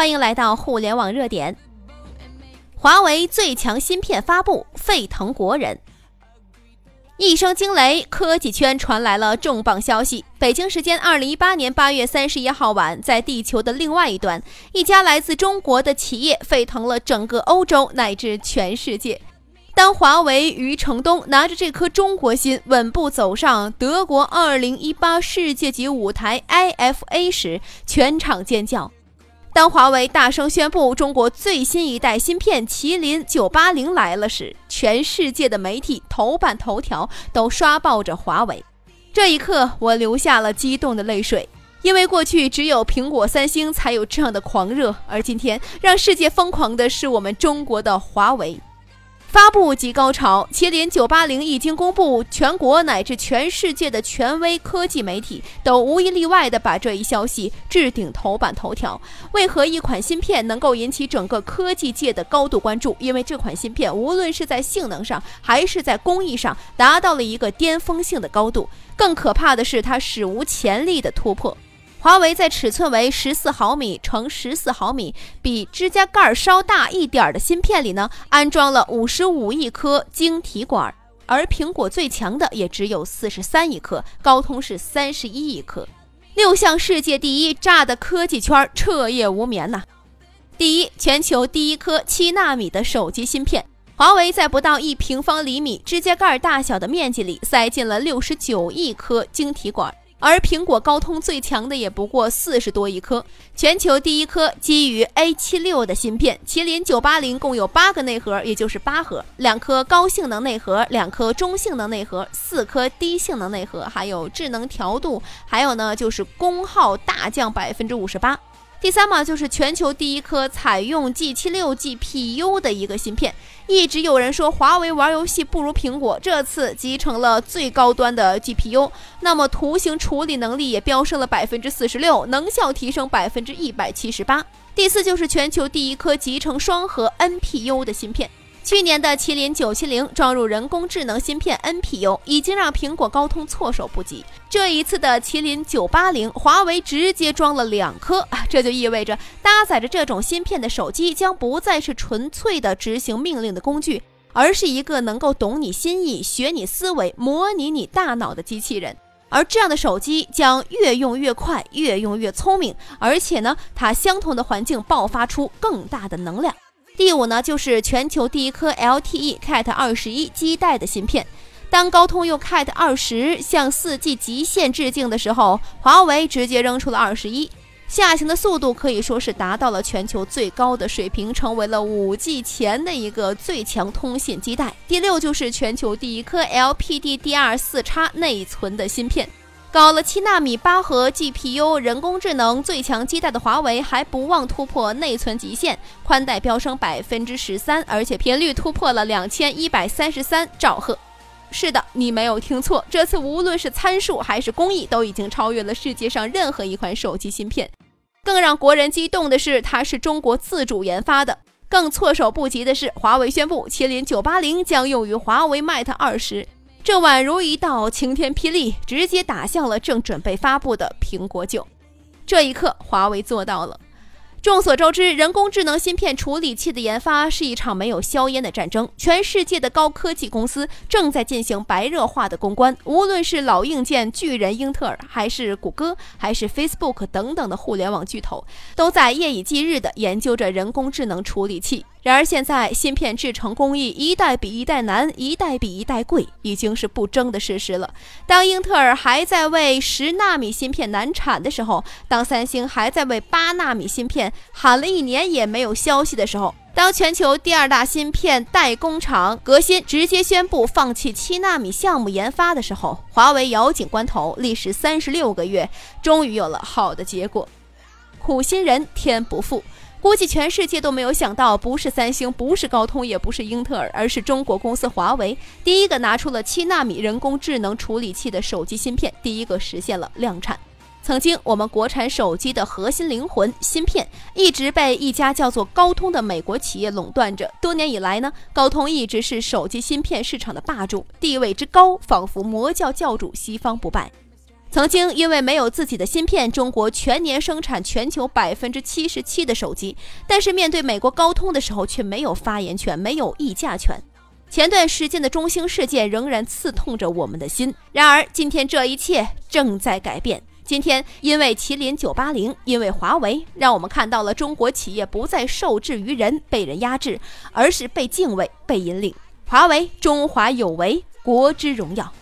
欢迎来到互联网热点。华为最强芯片发布，沸腾国人。一声惊雷，科技圈传来了重磅消息。北京时间二零一八年八月三十一号晚，在地球的另外一端，一家来自中国的企业沸腾了整个欧洲乃至全世界。当华为余承东拿着这颗中国心稳步走上德国二零一八世界级舞台 IFA 时，全场尖叫。当华为大声宣布中国最新一代芯片麒麟九八零来了时，全世界的媒体头版头条都刷爆着华为。这一刻，我流下了激动的泪水，因为过去只有苹果、三星才有这样的狂热，而今天让世界疯狂的是我们中国的华为。发布即高潮，麒麟九八零一经公布，全国乃至全世界的权威科技媒体都无一例外的把这一消息置顶头版头条。为何一款芯片能够引起整个科技界的高度关注？因为这款芯片无论是在性能上，还是在工艺上，达到了一个巅峰性的高度。更可怕的是，它史无前例的突破。华为在尺寸为十四毫米乘十四毫米，比指甲盖稍大一点的芯片里呢，安装了五十五亿颗晶体管，而苹果最强的也只有四十三亿颗，高通是三十一亿颗，六项世界第一，炸的科技圈彻夜无眠呐！第一，全球第一颗七纳米的手机芯片，华为在不到一平方厘米指甲盖大小的面积里塞进了六十九亿颗晶体管。而苹果、高通最强的也不过四十多亿颗。全球第一颗基于 A 七六的芯片，麒麟九八零共有八个内核，也就是八核，两颗高性能内核，两颗中性能内核，四颗低性能内核，还有智能调度，还有呢就是功耗大降百分之五十八。第三嘛，就是全球第一颗采用 G 七六 GPU 的一个芯片。一直有人说华为玩游戏不如苹果，这次集成了最高端的 GPU，那么图形处理能力也飙升了百分之四十六，能效提升百分之一百七十八。第四就是全球第一颗集成双核 NPU 的芯片。去年的麒麟九七零装入人工智能芯片 NPU，已经让苹果、高通措手不及。这一次的麒麟九八零，华为直接装了两颗，这就意味着搭载着这种芯片的手机将不再是纯粹的执行命令的工具，而是一个能够懂你心意、学你思维、模拟你大脑的机器人。而这样的手机将越用越快，越用越聪明，而且呢，它相同的环境爆发出更大的能量。第五呢，就是全球第一颗 LTE Cat 二十一基带的芯片。当高通用 Cat 二十向四 G 极限致敬的时候，华为直接扔出了二十一，下行的速度可以说是达到了全球最高的水平，成为了五 G 前的一个最强通信基带。第六就是全球第一颗 LPDDR 四叉内存的芯片。搞了七纳米八核 GPU 人工智能最强基带的华为还不忘突破内存极限，宽带飙升百分之十三，而且频率突破了两千一百三十三兆赫。是的，你没有听错，这次无论是参数还是工艺，都已经超越了世界上任何一款手机芯片。更让国人激动的是，它是中国自主研发的。更措手不及的是，华为宣布麒麟九八零将用于华为 Mate 二十。这宛如一道晴天霹雳，直接打向了正准备发布的苹果九。这一刻，华为做到了。众所周知，人工智能芯片处理器的研发是一场没有硝烟的战争。全世界的高科技公司正在进行白热化的攻关，无论是老硬件巨人英特尔，还是谷歌，还是 Facebook 等等的互联网巨头，都在夜以继日地研究着人工智能处理器。然而，现在芯片制成工艺一代比一代难，一代比一代贵，已经是不争的事实了。当英特尔还在为十纳米芯片难产的时候，当三星还在为八纳米芯片喊了一年也没有消息的时候，当全球第二大芯片代工厂革新直接宣布放弃七纳米项目研发的时候，华为咬紧关头，历时三十六个月，终于有了好的结果。苦心人天不负。估计全世界都没有想到，不是三星，不是高通，也不是英特尔，而是中国公司华为，第一个拿出了七纳米人工智能处理器的手机芯片，第一个实现了量产。曾经，我们国产手机的核心灵魂芯片一直被一家叫做高通的美国企业垄断着。多年以来呢，高通一直是手机芯片市场的霸主，地位之高，仿佛魔教教主，西方不败。曾经因为没有自己的芯片，中国全年生产全球百分之七十七的手机，但是面对美国高通的时候却没有发言权，没有议价权。前段时间的中兴事件仍然刺痛着我们的心。然而，今天这一切正在改变。今天，因为麒麟九八零，因为华为，让我们看到了中国企业不再受制于人，被人压制，而是被敬畏、被引领。华为，中华有为，国之荣耀。